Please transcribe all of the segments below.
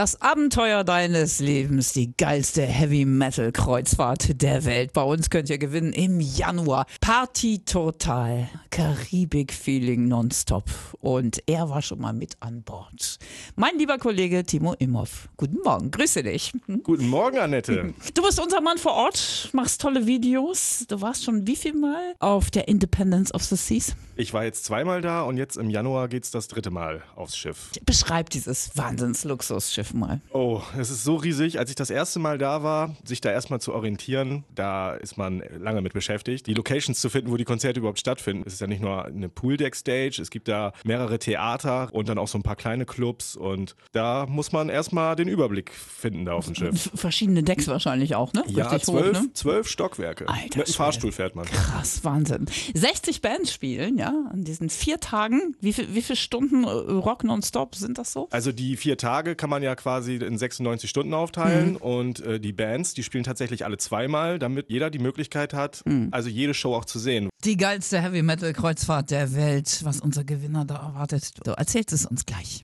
Das Abenteuer deines Lebens, die geilste Heavy Metal Kreuzfahrt der Welt. Bei uns könnt ihr gewinnen im Januar. Party total, Karibik Feeling nonstop. Und er war schon mal mit an Bord. Mein lieber Kollege Timo Imhoff. Guten Morgen, grüße dich. Guten Morgen, Annette. Du bist unser Mann vor Ort, machst tolle Videos. Du warst schon wie viel Mal auf der Independence of the Seas? Ich war jetzt zweimal da und jetzt im Januar geht es das dritte Mal aufs Schiff. Beschreib dieses Wahnsinnsluxusschiff mal. Oh, es ist so riesig. Als ich das erste Mal da war, sich da erstmal zu orientieren, da ist man lange mit beschäftigt. Die Locations zu finden, wo die Konzerte überhaupt stattfinden. Es ist ja nicht nur eine Pooldeck-Stage, es gibt da mehrere Theater und dann auch so ein paar kleine Clubs und da muss man erstmal den Überblick finden da auf dem Schiff. Verschiedene Decks wahrscheinlich auch, ne? Ja, Richtig zwölf, hoch, ne? zwölf Stockwerke. Alter mit einem Schwede. Fahrstuhl fährt man. Krass, Wahnsinn. 60 Bands spielen, ja, an diesen vier Tagen. Wie, viel, wie viele Stunden äh, Rock nonstop sind das so? Also die vier Tage kann man ja quasi in 96 Stunden aufteilen Mhm. und äh, die Bands, die spielen tatsächlich alle zweimal, damit jeder die Möglichkeit hat, Mhm. also jede Show auch zu sehen. Die geilste Heavy Metal Kreuzfahrt der Welt. Was unser Gewinner da erwartet, du erzählst es uns gleich.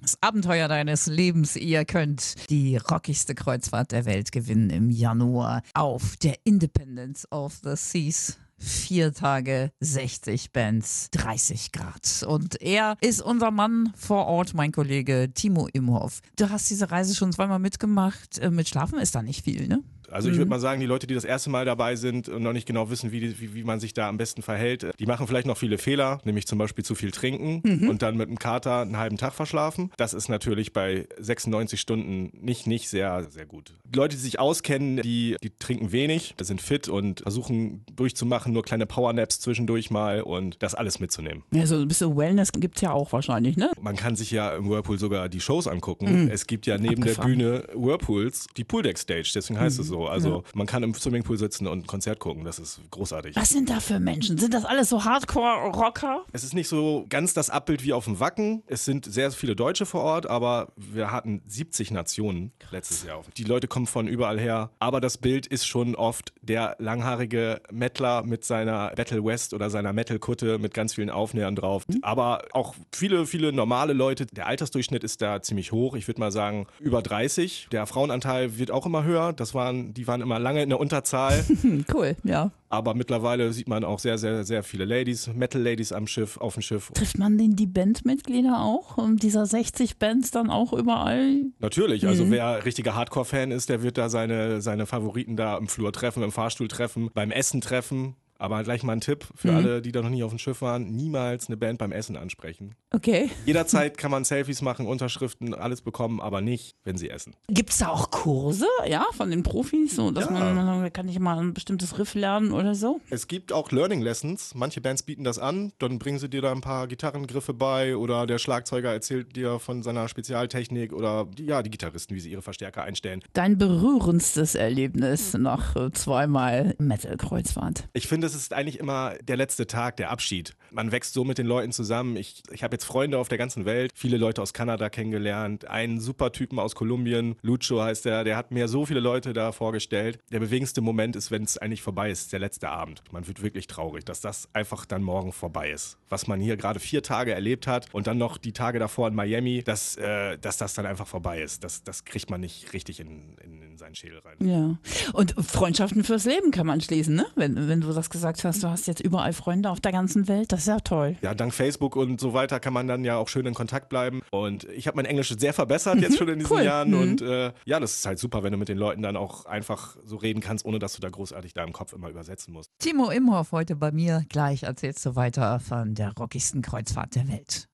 Das Abenteuer deines Lebens. Ihr könnt die rockigste Kreuzfahrt der Welt gewinnen im Januar auf der Independence of the Seas. Vier Tage, 60 Bands, 30 Grad. Und er ist unser Mann vor Ort, mein Kollege Timo Imhoff. Du hast diese Reise schon zweimal mitgemacht. Äh, Mit Schlafen ist da nicht viel, ne? Also ich würde mal sagen, die Leute, die das erste Mal dabei sind und noch nicht genau wissen, wie, wie, wie man sich da am besten verhält, die machen vielleicht noch viele Fehler, nämlich zum Beispiel zu viel trinken und dann mit einem Kater einen halben Tag verschlafen. Das ist natürlich bei 96 Stunden nicht, nicht sehr, sehr gut. Die Leute, die sich auskennen, die, die trinken wenig, sind fit und versuchen durchzumachen, nur kleine Powernaps zwischendurch mal und das alles mitzunehmen. Ja, so ein bisschen Wellness gibt es ja auch wahrscheinlich, ne? Man kann sich ja im Whirlpool sogar die Shows angucken. Es gibt ja neben Abgefahren. der Bühne Whirlpools die Pooldeck Stage, deswegen heißt es so. Also man kann im Swimmingpool sitzen und ein Konzert gucken, das ist großartig. Was sind da für Menschen? Sind das alles so Hardcore-Rocker? Es ist nicht so ganz das Abbild wie auf dem Wacken. Es sind sehr viele Deutsche vor Ort, aber wir hatten 70 Nationen letztes Jahr. Die Leute kommen von überall her, aber das Bild ist schon oft der langhaarige Mettler mit seiner Battle West oder seiner Metal-Kutte mit ganz vielen Aufnähern drauf. Aber auch viele, viele normale Leute. Der Altersdurchschnitt ist da ziemlich hoch. Ich würde mal sagen über 30. Der Frauenanteil wird auch immer höher. Das waren, die waren immer lange in der Unterzahl. Cool, ja. Aber mittlerweile sieht man auch sehr, sehr, sehr viele Ladies, Metal-Ladies am Schiff, auf dem Schiff. Trifft man denn die Bandmitglieder auch? Und dieser 60 Bands dann auch überall? Natürlich, also wer richtiger Hardcore-Fan ist, der wird da seine, seine Favoriten da im Flur treffen, im Fahrstuhl treffen, beim Essen treffen. Aber gleich mal ein Tipp für alle, die da noch nie auf dem Schiff waren: niemals eine Band beim Essen ansprechen. Okay. Jederzeit kann man Selfies machen, Unterschriften, alles bekommen, aber nicht, wenn sie essen. Gibt es da auch Kurse, ja, von den Profis, so dass Ja. man, kann ich mal ein bestimmtes Riff lernen oder so? Es gibt auch Learning Lessons. Manche Bands bieten das an. Dann bringen sie dir da ein paar Gitarrengriffe bei oder der Schlagzeuger erzählt dir von seiner Spezialtechnik oder die, ja, die Gitarristen, wie sie ihre Verstärker einstellen. Dein berührendstes Erlebnis nach äh, zweimal Metal-Kreuzfahrt. Ich finde, ist eigentlich immer der letzte Tag, der Abschied. Man wächst so mit den Leuten zusammen. Ich, ich habe jetzt Freunde auf der ganzen Welt, viele Leute aus Kanada kennengelernt, einen super Typen aus Kolumbien, Lucho heißt der, der hat mir so viele Leute da vorgestellt. Der bewegendste Moment ist, wenn es eigentlich vorbei ist, der letzte Abend. Man wird wirklich traurig, dass das einfach dann morgen vorbei ist. Was man hier gerade vier Tage erlebt hat und dann noch die Tage davor in Miami, dass, äh, dass das dann einfach vorbei ist. Das, das kriegt man nicht richtig in, in, in seinen Schädel rein. Ja. Und Freundschaften fürs Leben kann man schließen, ne? Wenn, wenn du das gesagt hast, du hast jetzt überall Freunde auf der ganzen Welt, das ist ja toll. Ja, dank Facebook und so weiter kann man dann ja auch schön in Kontakt bleiben. Und ich habe mein Englisch sehr verbessert jetzt schon in diesen cool. Jahren. Mhm. Und äh, ja, das ist halt super, wenn du mit den Leuten dann auch einfach so reden kannst, ohne dass du da großartig da im Kopf immer übersetzen musst. Timo Imhoff heute bei mir. Gleich erzählst du weiter von der rockigsten Kreuzfahrt der Welt.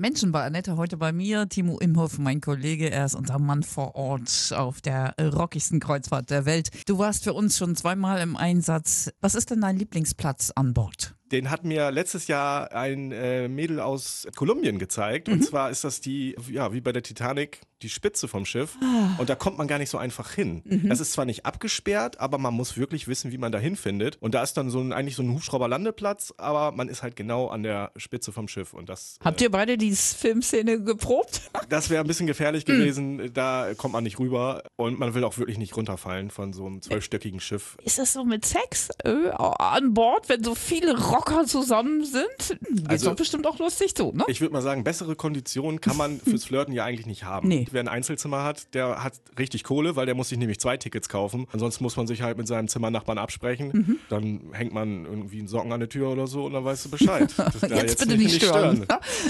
Menschen bei Annette heute bei mir. Timo Imhoff, mein Kollege, er ist unser Mann vor Ort auf der rockigsten Kreuzfahrt der Welt. Du warst für uns schon zweimal im Einsatz. Was ist denn dein Lieblingsplatz an Bord? Den hat mir letztes Jahr ein äh, Mädel aus Kolumbien gezeigt. Mhm. Und zwar ist das die, ja, wie bei der Titanic, die Spitze vom Schiff Ah. und da kommt man gar nicht so einfach hin. Mhm. Das ist zwar nicht abgesperrt, aber man muss wirklich wissen, wie man da hinfindet. Und da ist dann so ein, eigentlich so ein Hubschrauberlandeplatz, aber man ist halt genau an der Spitze vom Schiff und das, Habt ihr beide die Filmszene geprobt? das wäre ein bisschen gefährlich Hm. gewesen. Da kommt man nicht rüber und man will auch wirklich nicht runterfallen von so einem zwölfstöckigen Schiff. Ist das so mit Sex äh, an Bord, wenn so viele Rocker zusammen sind? Geht's Also- doch bestimmt auch lustig so, ne? Ich würde mal sagen, bessere Konditionen kann man fürs Flirten ja eigentlich nicht haben. Nee. Wer ein Einzelzimmer hat, der hat richtig Kohle, weil der muss sich nämlich zwei Tickets kaufen. Ansonsten muss man sich halt mit seinem Zimmernachbarn absprechen. Mhm. Dann hängt man irgendwie einen Socken an der Tür oder so und dann weißt du Bescheid. Das da Jetzt, bitte nicht stören.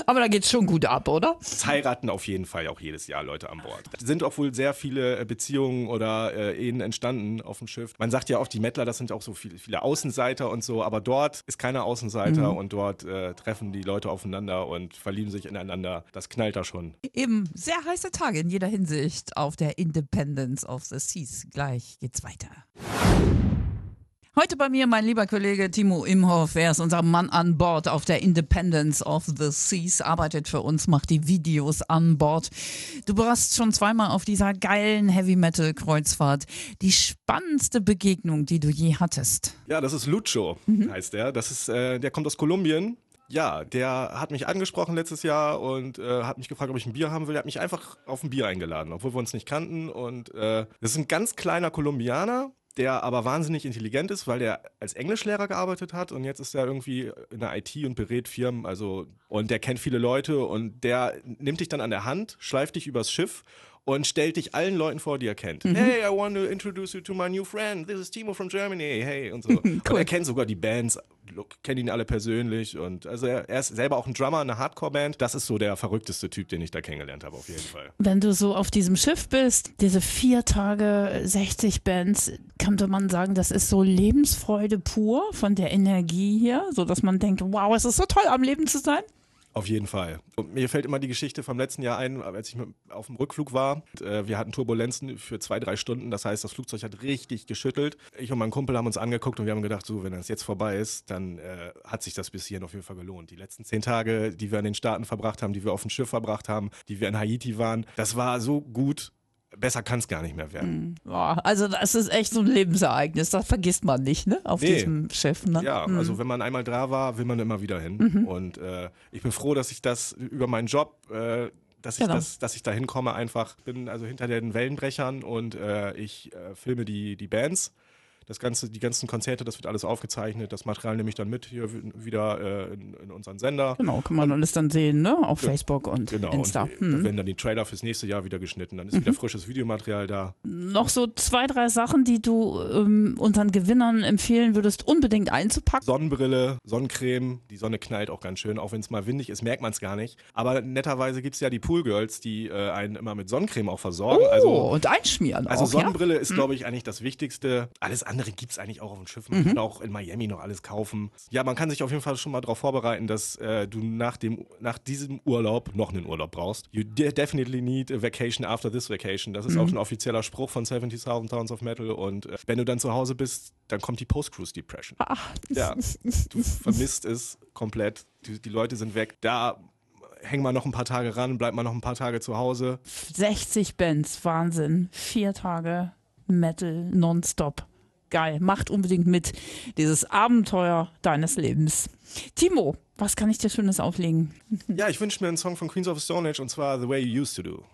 Aber da geht's schon gut ab, oder? Es heiraten auf jeden Fall auch jedes Jahr Leute an Bord. Es sind auch wohl sehr viele äh, Beziehungen oder äh, Ehen entstanden auf dem Schiff. Man sagt ja auch, die Mettler, das sind auch so viele, viele Außenseiter und so, aber dort ist keiner Außenseiter und dort äh, treffen die Leute aufeinander und verlieben sich ineinander. Das knallt da schon. Eben sehr heiße Tage in jeder Hinsicht auf der Independence of the Seas. Gleich geht's weiter. Heute bei mir mein lieber Kollege Timo Imhoff. Er ist unser Mann an Bord auf der Independence of the Seas, arbeitet für uns, macht die Videos an Bord. Du warst schon zweimal auf dieser geilen Heavy Metal Kreuzfahrt. Die spannendste Begegnung, die du je hattest. Ja, das ist Lucho, heißt der. Das ist, äh, der kommt aus Kolumbien. Ja, der hat mich angesprochen letztes Jahr und äh, hat mich gefragt, ob ich ein Bier haben will. Er hat mich einfach auf ein Bier eingeladen, obwohl wir uns nicht kannten. Und äh, das ist ein ganz kleiner Kolumbianer, der aber wahnsinnig intelligent ist, weil der als Englischlehrer gearbeitet hat und jetzt ist er irgendwie in der IT und berät Firmen. Also und der kennt viele Leute und der nimmt dich dann an der Hand, schleift dich übers Schiff und stellt dich allen Leuten vor, die er kennt. Hey, I want to introduce you to my new friend. This is Timo from Germany. Hey und so. Und er kennt sogar die Bands, kennt ihn alle persönlich und also er, er ist selber auch ein Drummer, eine Hardcore-Band. Das ist so der verrückteste Typ, den ich da kennengelernt habe auf jeden Fall. Wenn du so auf diesem Schiff bist, diese vier Tage, 60 Bands, könnte man sagen, das ist so Lebensfreude pur von der Energie hier, so dass man denkt, wow, es ist so toll, am Leben zu sein. Auf jeden Fall. Und mir fällt immer die Geschichte vom letzten Jahr ein, als ich auf dem Rückflug war. Und, äh, wir hatten Turbulenzen für zwei, drei Stunden. Das heißt, das Flugzeug hat richtig geschüttelt. Ich und mein Kumpel haben uns angeguckt und wir haben gedacht, so, wenn das jetzt vorbei ist, dann äh, hat sich das bis hierhin auf jeden Fall gelohnt. Die letzten zehn Tage, die wir in den Staaten verbracht haben, die wir auf dem Schiff verbracht haben, die wir in Haiti waren, das war so gut. Besser kann es gar nicht mehr werden. Boah, also das ist echt so ein Lebensereignis, das vergisst man nicht, ne? Auf Nee. diesem Schiff, ne? Ja, also wenn man einmal da war, will man immer wieder hin. Und äh, ich bin froh, dass ich das über meinen Job, äh, dass ich Genau. das, dass ich da hinkomme einfach. Bin also hinter den Wellenbrechern und äh, ich äh, filme die, die Bands. Das ganze, die ganzen Konzerte, das wird alles aufgezeichnet. Das Material nehme ich dann mit hier wieder äh, in, in unseren Sender. Genau, kann man alles dann sehen, ne? Auf Facebook und Genau, Insta. und Hm. da werden dann die Trailer fürs nächste Jahr wieder geschnitten. Dann ist wieder frisches Videomaterial da. Noch so zwei, drei Sachen, die du ähm, unseren Gewinnern empfehlen würdest, unbedingt einzupacken. Sonnenbrille, Sonnencreme, die Sonne knallt auch ganz schön, auch wenn es mal windig ist, merkt man es gar nicht. Aber netterweise gibt es ja die Poolgirls, die äh, einen immer mit Sonnencreme auch versorgen. Oh, also und einschmieren also auch, ja? Sonnenbrille ist, glaube ich, eigentlich das Wichtigste. Alles andere gibt es eigentlich auch auf dem Schiff. Man kann auch in Miami noch alles kaufen. Ja, man kann sich auf jeden Fall schon mal darauf vorbereiten, dass äh, du nach, dem, nach diesem Urlaub noch einen Urlaub brauchst. You de definitely need a vacation after this vacation. Das ist auch ein offizieller Spruch von 70.000 Tons of Metal. Und äh, wenn du dann zu Hause bist, dann kommt die Post-Cruise Depression. Ach, Ja, du vermisst es komplett. Die, die Leute sind weg. Da hängen wir noch ein paar Tage ran, bleibt man noch ein paar Tage zu Hause. 60 Bands, Wahnsinn. Vier Tage Metal nonstop. Geil, macht unbedingt mit. Dieses Abenteuer deines Lebens. Timo, was kann ich dir Schönes auflegen? Ja, ich wünsche mir einen Song von Queens of Stone Age und zwar The Way You Used to Do.